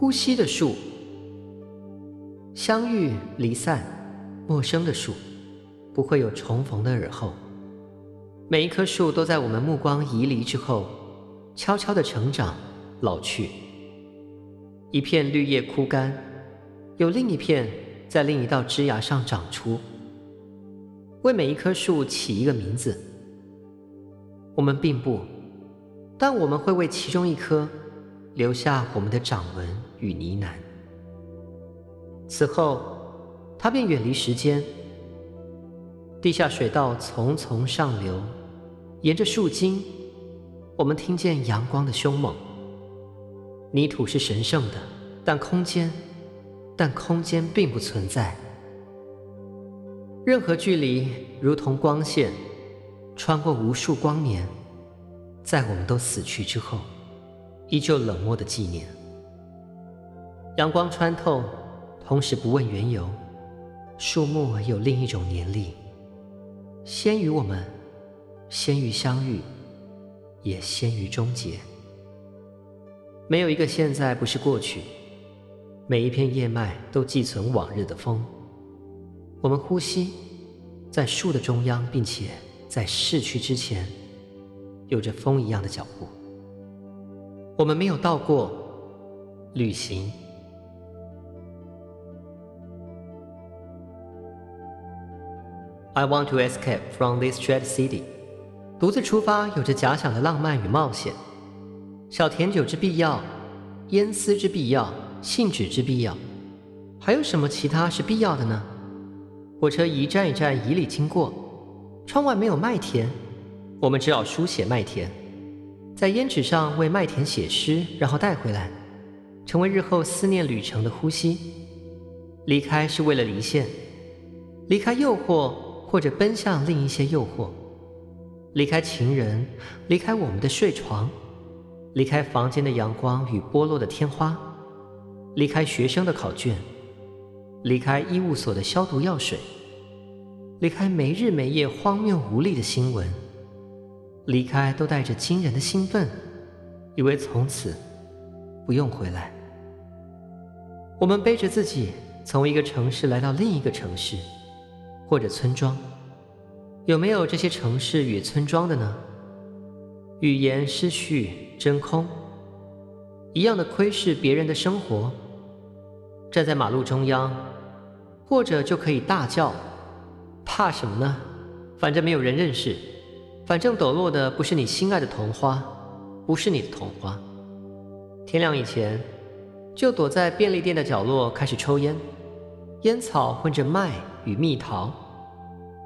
呼吸的树，相遇、离散、陌生的树，不会有重逢的耳后。每一棵树都在我们目光移离之后，悄悄地成长、老去。一片绿叶枯干，有另一片在另一道枝桠上长出。为每一棵树起一个名字，我们并不，但我们会为其中一棵留下我们的掌纹与呢喃。此后，它便远离时间。地下水道淙淙上流，沿着树茎，我们听见阳光的凶猛。泥土是神圣的，但空间，但空间并不存在。任何距离如同光线，穿过无数光年，在我们都死去之后，依旧冷漠的纪念。阳光穿透，同时不问缘由。树木有另一种年历，先于我们，先于相遇，也先于终结。没有一个现在不是过去，每一片叶脉都寄存往日的风。我们呼吸在树的中央，并且在逝去之前，有着风一样的脚步。我们没有到过旅行。I want to escape from this dread city。独自出发，有着假想的浪漫与冒险。小甜酒之必要，烟丝之必要，信纸之必要，还有什么其他是必要的呢？火车一站一站以里经过，窗外没有麦田，我们只好书写麦田，在胭脂上为麦田写诗，然后带回来，成为日后思念旅程的呼吸。离开是为了离线，离开诱惑或者奔向另一些诱惑，离开情人，离开我们的睡床，离开房间的阳光与剥落的天花，离开学生的考卷。离开医务所的消毒药水，离开没日没夜荒谬无力的新闻，离开都带着惊人的兴奋，以为从此不用回来。我们背着自己从一个城市来到另一个城市，或者村庄，有没有这些城市与村庄的呢？语言失序真空，一样的窥视别人的生活。站在马路中央，或者就可以大叫，怕什么呢？反正没有人认识，反正抖落的不是你心爱的桐花，不是你的桐花。天亮以前，就躲在便利店的角落开始抽烟，烟草混着麦与蜜桃。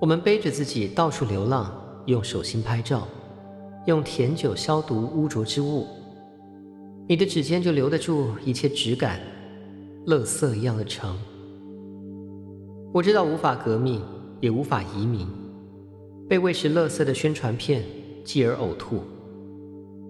我们背着自己到处流浪，用手心拍照，用甜酒消毒污浊之物。你的指尖就留得住一切质感。垃圾一样的城，我知道无法革命，也无法移民。被喂食垃圾的宣传片，继而呕吐，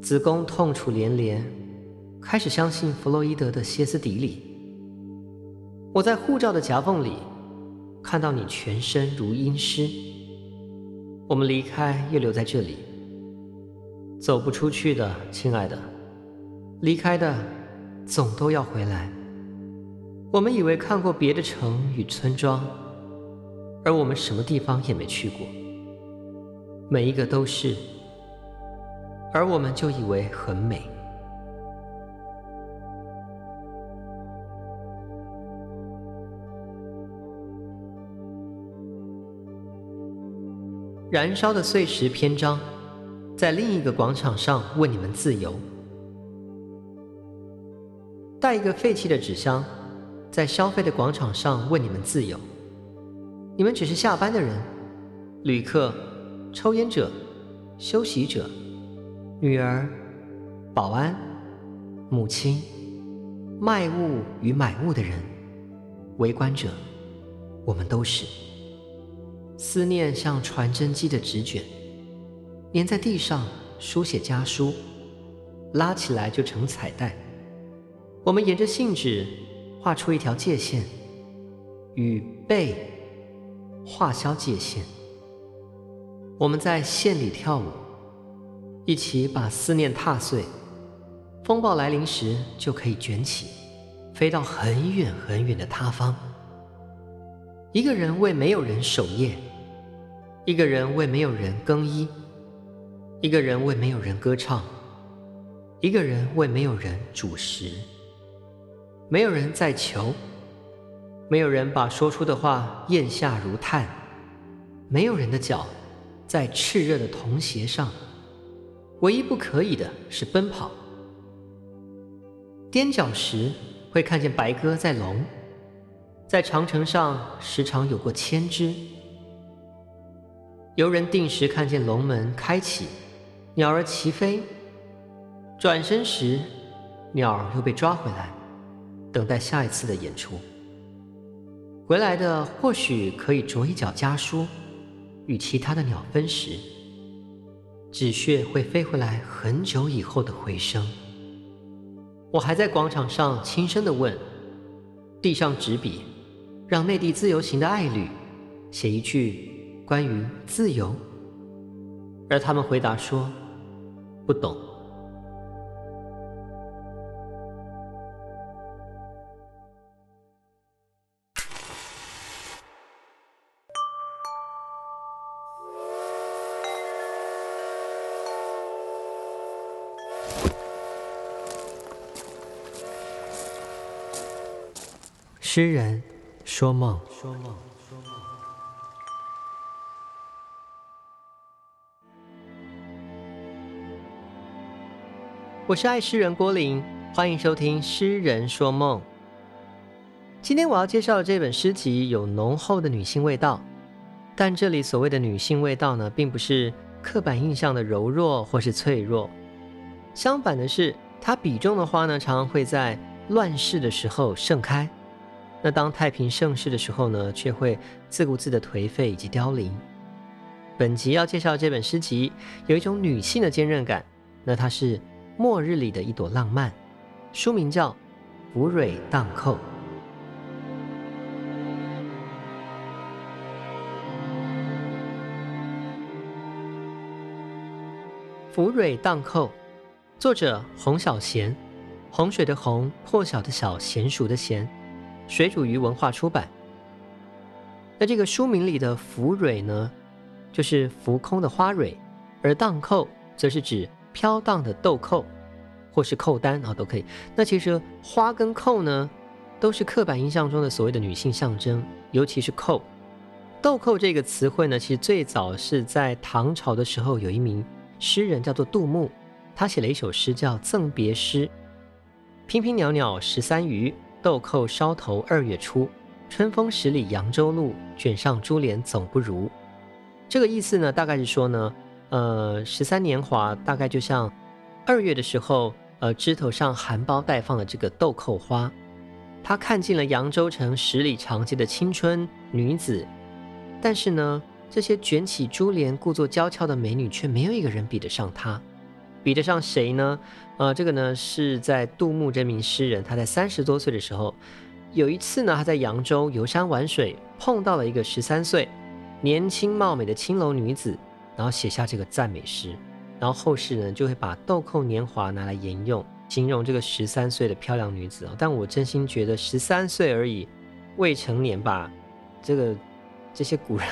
子宫痛楚连连，开始相信弗洛伊德的歇斯底里。我在护照的夹缝里看到你全身如阴湿。我们离开，又留在这里，走不出去的，亲爱的，离开的总都要回来。我们以为看过别的城与村庄，而我们什么地方也没去过。每一个都是，而我们就以为很美。燃烧的碎石篇章，在另一个广场上问你们自由。带一个废弃的纸箱。在消费的广场上问你们自由，你们只是下班的人，旅客、抽烟者、休息者、女儿、保安、母亲、卖物与买物的人、围观者，我们都是。思念像传真机的纸卷，粘在地上，书写家书，拉起来就成彩带。我们沿着信纸。画出一条界线，与被画消界限。我们在线里跳舞，一起把思念踏碎。风暴来临时就可以卷起，飞到很远很远的他方。一个人为没有人守夜，一个人为没有人更衣，一个人为没有人歌唱，一个人为没有人煮食。没有人在求，没有人把说出的话咽下如炭，没有人的脚在炽热的铜鞋上。唯一不可以的是奔跑。踮脚时会看见白鸽在笼，在长城上时常有过千只。游人定时看见龙门开启，鸟儿齐飞，转身时鸟儿又被抓回来。等待下一次的演出，回来的或许可以着一脚家书，与其他的鸟分食。纸屑会飞回来很久以后的回声。我还在广场上轻声地问：“递上纸笔，让内地自由行的爱侣写一句关于自由。”而他们回答说：“不懂。”诗人说梦，说梦，说梦。我是爱诗人郭林，欢迎收听《诗人说梦》。今天我要介绍的这本诗集有浓厚的女性味道，但这里所谓的女性味道呢，并不是刻板印象的柔弱或是脆弱，相反的是，它笔中的花呢，常常会在乱世的时候盛开。那当太平盛世的时候呢，却会自顾自的颓废以及凋零。本集要介绍这本诗集，有一种女性的坚韧感。那它是末日里的一朵浪漫，书名叫《福蕊荡寇》。福蕊荡寇，作者洪小贤，洪水的洪，破晓的晓，娴熟的娴。水煮鱼文化出版。那这个书名里的芙蕊呢，就是浮空的花蕊，而荡寇则是指飘荡的豆蔻，或是蔻丹啊，都可以。那其实花跟蔻呢，都是刻板印象中的所谓的女性象征，尤其是蔻。豆蔻这个词汇呢，其实最早是在唐朝的时候，有一名诗人叫做杜牧，他写了一首诗叫《赠别诗》：娉娉袅袅十三余。豆蔻梢头二月初，春风十里扬州路，卷上珠帘总不如。这个意思呢，大概是说呢，呃，十三年华大概就像二月的时候，呃，枝头上含苞待放的这个豆蔻花。他看尽了扬州城十里长街的青春女子，但是呢，这些卷起珠帘、故作娇俏的美女，却没有一个人比得上她。比得上谁呢？呃，这个呢是在杜牧这名诗人，他在三十多岁的时候，有一次呢，他在扬州游山玩水，碰到了一个十三岁年轻貌美的青楼女子，然后写下这个赞美诗，然后后世呢就会把豆蔻年华拿来沿用，形容这个十三岁的漂亮女子啊。但我真心觉得十三岁而已，未成年吧，这个这些古人，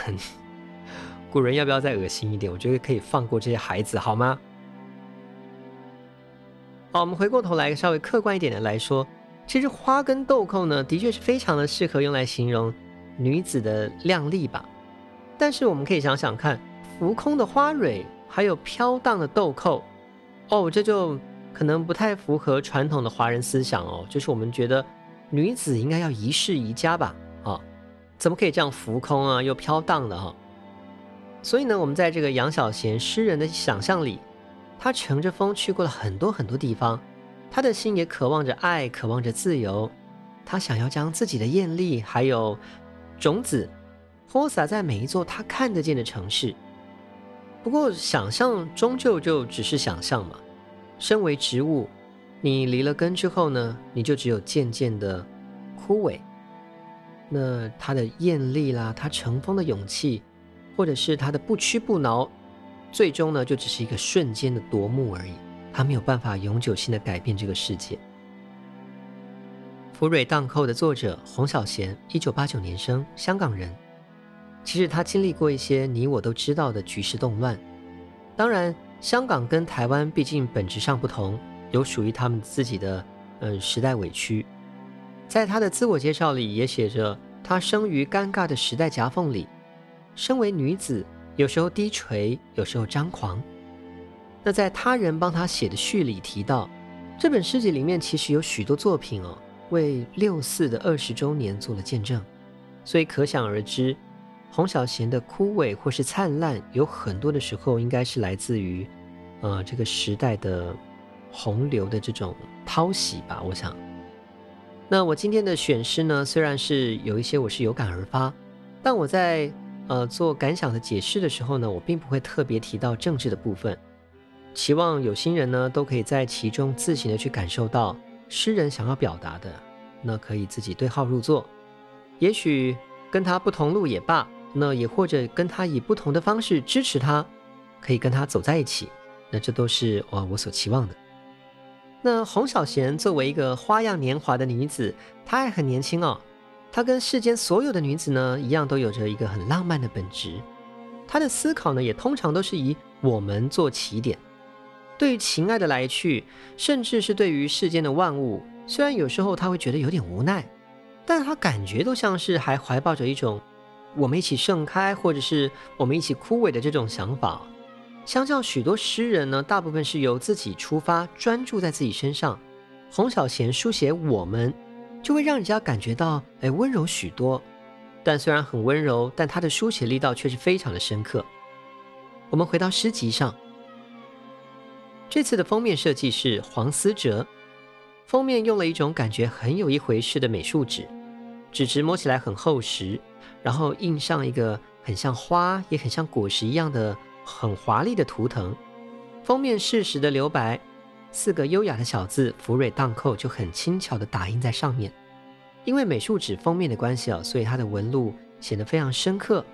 古人要不要再恶心一点？我觉得可以放过这些孩子，好吗？好，我们回过头来，稍微客观一点的来说，其实花跟豆蔻呢，的确是非常的适合用来形容女子的靓丽吧。但是我们可以想想看，浮空的花蕊，还有飘荡的豆蔻，哦，这就可能不太符合传统的华人思想哦。就是我们觉得女子应该要宜室宜家吧？啊、怎么可以这样浮空啊，又飘荡的哈、所以呢，我们在这个杨小娴诗人的想象里。他乘着风去过了很多很多地方，他的心也渴望着爱，渴望着自由。他想要将自己的艳丽还有种子播撒在每一座他看得见的城市。不过，想象终究就只是想象嘛。身为植物，你离了根之后呢，你就只有渐渐的枯萎。那他的艳丽啦，他乘风的勇气，或者是他的不屈不挠。最终呢，就只是一个瞬间的夺目而已，它没有办法永久性的改变这个世界。福蕊荡寇》的作者洪小贤，一九八九年生，香港人。其实他经历过一些你我都知道的局势动乱。当然，香港跟台湾毕竟本质上不同，有属于他们自己的嗯时代委屈。在他的自我介绍里也写着，他生于尴尬的时代夹缝里，身为女子，有时候低垂，有时候张狂。那在他人帮他写的序里提到，这本诗集里面其实有许多作品哦，为六四的二十周年做了见证，所以可想而知。洪小贤的枯萎或是灿烂，有很多的时候应该是来自于，呃，这个时代的洪流的这种淘洗吧。我想，那我今天的选诗呢，虽然是有一些我是有感而发，但我在呃做感想的解释的时候呢，我并不会特别提到政治的部分。期望有心人呢，都可以在其中自行的去感受到诗人想要表达的，那可以自己对号入座，也许跟他不同路也罢。那也或者跟他以不同的方式支持他，可以跟他走在一起，那这都是我我所期望的。那洪小贤作为一个花样年华的女子，她还很年轻哦。她跟世间所有的女子呢一样，都有着一个很浪漫的本质。她的思考呢，也通常都是以我们做起点。对于情爱的来去，甚至是对于世间的万物，虽然有时候她会觉得有点无奈，但她感觉都像是还怀抱着一种。我们一起盛开，或者是我们一起枯萎的这种想法，相较许多诗人呢，大部分是由自己出发，专注在自己身上。洪小贤书写我们，就会让人家感觉到哎温柔许多。但虽然很温柔，但他的书写力道却是非常的深刻。我们回到诗集上，这次的封面设计是黄思哲，封面用了一种感觉很有一回事的美术纸，纸质摸起来很厚实。然后印上一个很像花也很像果实一样的很华丽的图腾，封面适时的留白，四个优雅的小字“福蕊荡寇”就很轻巧的打印在上面。因为美术纸封面的关系啊，所以它的纹路显得非常深刻。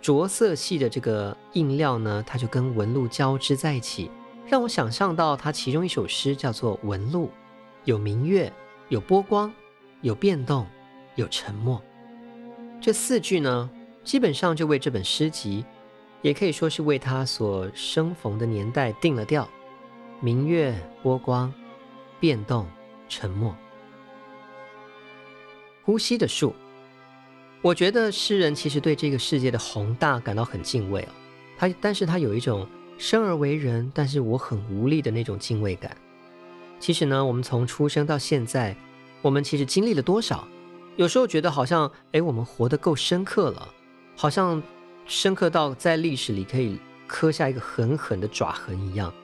着色系的这个印料呢，它就跟纹路交织在一起，让我想象到它其中一首诗叫做《纹路》，有明月，有波光，有变动，有沉默。这四句呢，基本上就为这本诗集，也可以说是为他所生逢的年代定了调。明月、波光、变动、沉默。呼吸的树，我觉得诗人其实对这个世界的宏大感到很敬畏哦。他，但是他有一种生而为人，但是我很无力的那种敬畏感。其实呢，我们从出生到现在，我们其实经历了多少？有时候觉得好像，哎，我们活得够深刻了，好像深刻到在历史里可以刻下一个狠狠的爪痕一样。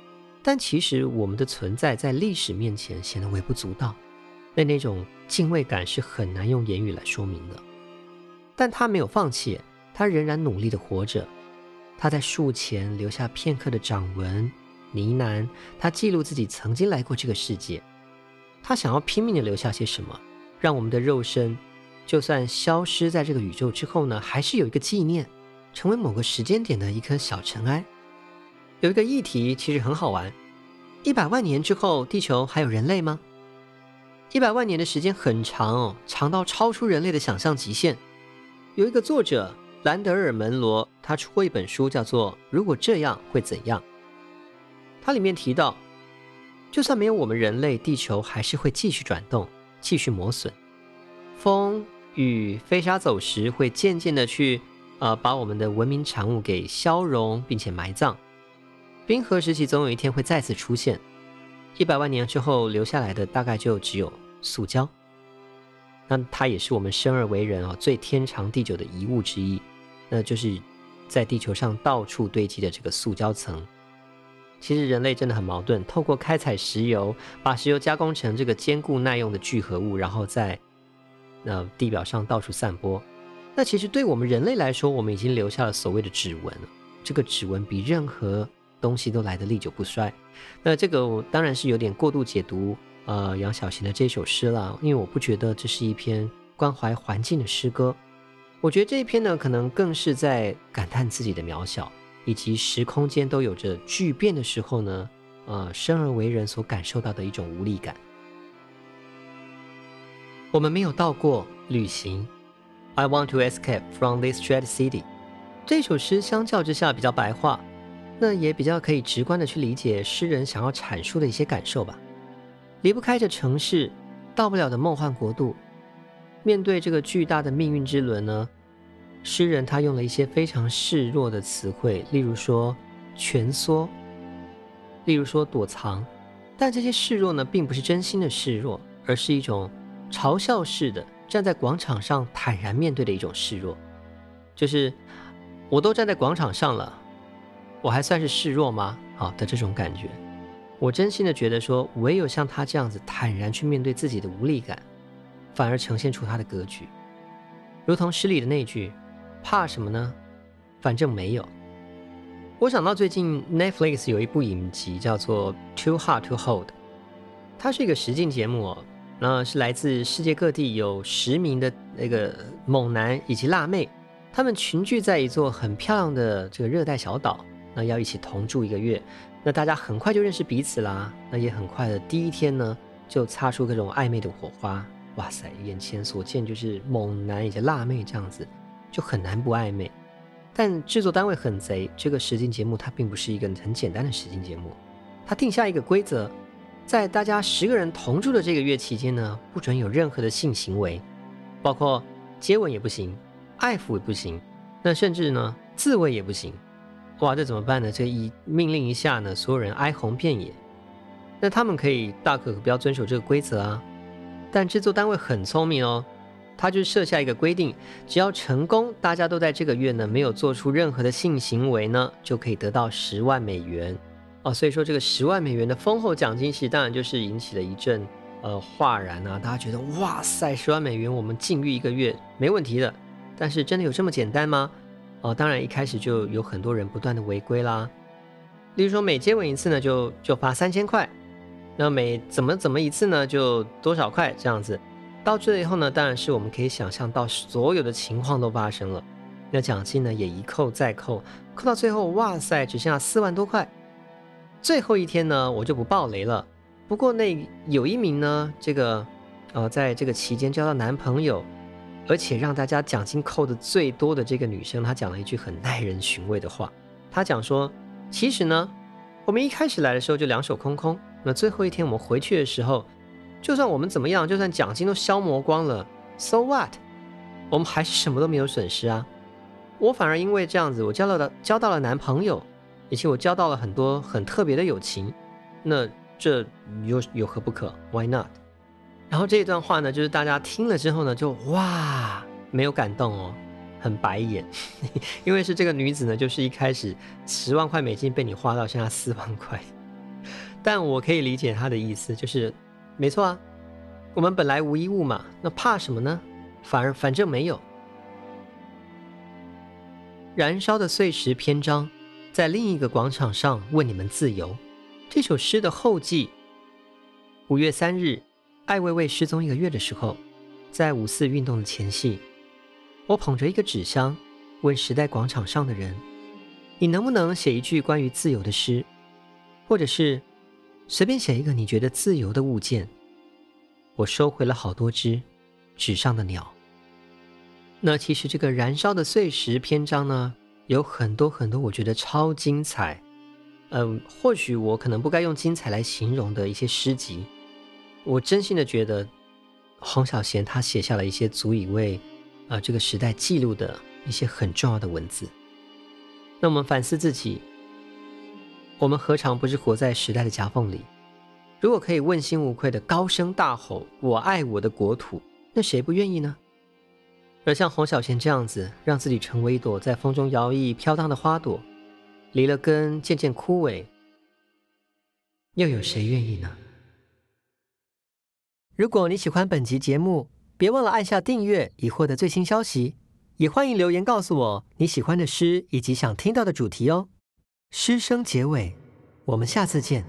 但其实我们的存在在历史面前显得微不足道，那那种敬畏感是很难用言语来说明的。但他没有放弃，他仍然努力地活着。他在树前留下片刻的掌纹呢喃，他记录自己曾经来过这个世界。他想要拼命地留下些什么？让我们的肉身，就算消失在这个宇宙之后呢，还是有一个纪念，成为某个时间点的一颗小尘埃。有一个议题其实很好玩：一百万年之后，地球还有人类吗？一百万年的时间很长哦，长到超出人类的想象极限。有一个作者兰德尔·门罗，他出过一本书，叫做《如果这样会怎样》。它里面提到，就算没有我们人类，地球还是会继续转动。继续磨损，风雨飞沙走石会渐渐的去，呃，把我们的文明产物给消融并且埋葬。冰河时期总有一天会再次出现，一百万年之后留下来的大概就只有塑胶。那它也是我们生而为人啊、最天长地久的遗物之一，那就是在地球上到处堆积的这个塑胶层。其实人类真的很矛盾，透过开采石油，把石油加工成这个坚固耐用的聚合物，然后在那地表上到处散播。那其实对我们人类来说，我们已经留下了所谓的指纹。这个指纹比任何东西都来得历久不衰。那这个我当然是有点过度解读呃杨小贤的这首诗了，因为我不觉得这是一篇关怀环境的诗歌。我觉得这一篇呢，可能更是在感叹自己的渺小。以及时空间都有着巨变的时候呢，呃，生而为人所感受到的一种无力感。我们没有到过旅行。I want to escape from this dread city。这首诗相较之下比较白话，那也比较可以直观的去理解诗人想要阐述的一些感受吧。离不开这城市，到不了的梦幻国度，面对这个巨大的命运之轮呢，诗人他用了一些非常示弱的词汇，例如说蜷缩，例如说躲藏，但这些示弱呢，并不是真心的示弱，而是一种嘲笑式的。站在广场上坦然面对的一种示弱，就是我都站在广场上了，我还算是示弱吗？好的这种感觉，我真心的觉得说，唯有像他这样子坦然去面对自己的无力感，反而呈现出他的格局。如同诗里的那句：“怕什么呢？反正没有。”我想到最近 Netflix 有一部影集叫做《Too Hard to Hold》，它是一个实境节目哦。那是来自世界各地有十名的那个猛男以及辣妹，他们群聚在一座很漂亮的这个热带小岛，那要一起同住一个月。那大家很快就认识彼此啦，那也很快的第一天呢就擦出各种暧昧的火花。哇塞，眼前所见就是猛男以及辣妹这样子，就很难不暧昧。但制作单位很贼，这个实境节目它并不是一个很简单的实境节目，它定下一个规则。在大家十个人同住的这个月期间呢，不准有任何的性行为，包括接吻也不行，爱抚也不行，那甚至呢自慰也不行。哇，这怎么办呢？这一命令一下呢，所有人哀鸿遍野。那他们可以大可不要遵守这个规则啊，但制作单位很聪明哦，他就设下一个规定，只要成功，大家都在这个月呢没有做出任何的性行为呢，就可以得到十万美元。哦，所以说这个十万美元的丰厚奖金，其实当然就是引起了一阵呃哗然啊！大家觉得哇塞，十万美元我们禁欲一个月没问题的。但是真的有这么简单吗？哦，当然一开始就有很多人不断的违规啦。例如说每接吻一次呢，就就罚三千块；那每怎么怎么一次呢，就多少块这样子。到最后呢，当然是我们可以想象到所有的情况都发生了。那奖金呢也一扣再扣，扣到最后哇塞，只剩下四万多块。最后一天呢，我就不爆雷了。不过那有一名呢，这个呃，在这个期间交到男朋友，而且让大家奖金扣的最多的这个女生，她讲了一句很耐人寻味的话。她讲说：“其实呢，我们一开始来的时候就两手空空，那最后一天我们回去的时候，就算我们怎么样，就算奖金都消磨光了，so what？我们还是什么都没有损失啊。我反而因为这样子，我交到了交到了男朋友。”以及我交到了很多很特别的友情，那这有有何不可？Why not？然后这一段话呢，就是大家听了之后呢，就哇，没有感动哦，很白眼，因为是这个女子呢，就是一开始十万块美金被你花到剩下四万块，但我可以理解她的意思，就是没错啊，我们本来无一物嘛，那怕什么呢？反而反正没有。燃烧的碎石篇章。在另一个广场上问你们自由。这首诗的后记。五月三日，艾未未失踪一个月的时候，在五四运动的前夕，我捧着一个纸箱，问时代广场上的人：“你能不能写一句关于自由的诗，或者是随便写一个你觉得自由的物件？”我收回了好多只纸上的鸟。那其实这个燃烧的碎石篇章呢？有很多很多，我觉得超精彩，嗯，或许我可能不该用精彩来形容的一些诗集，我真心的觉得，黄小贤他写下了一些足以为，呃，这个时代记录的一些很重要的文字。那我们反思自己，我们何尝不是活在时代的夹缝里？如果可以问心无愧的高声大吼“我爱我的国土”，那谁不愿意呢？而像黄小贤这样子，让自己成为一朵在风中摇曳飘荡的花朵，离了根，渐渐枯萎，又有谁愿意呢？如果你喜欢本集节目，别忘了按下订阅，以获得最新消息。也欢迎留言告诉我你喜欢的诗以及想听到的主题哦。诗声结尾，我们下次见。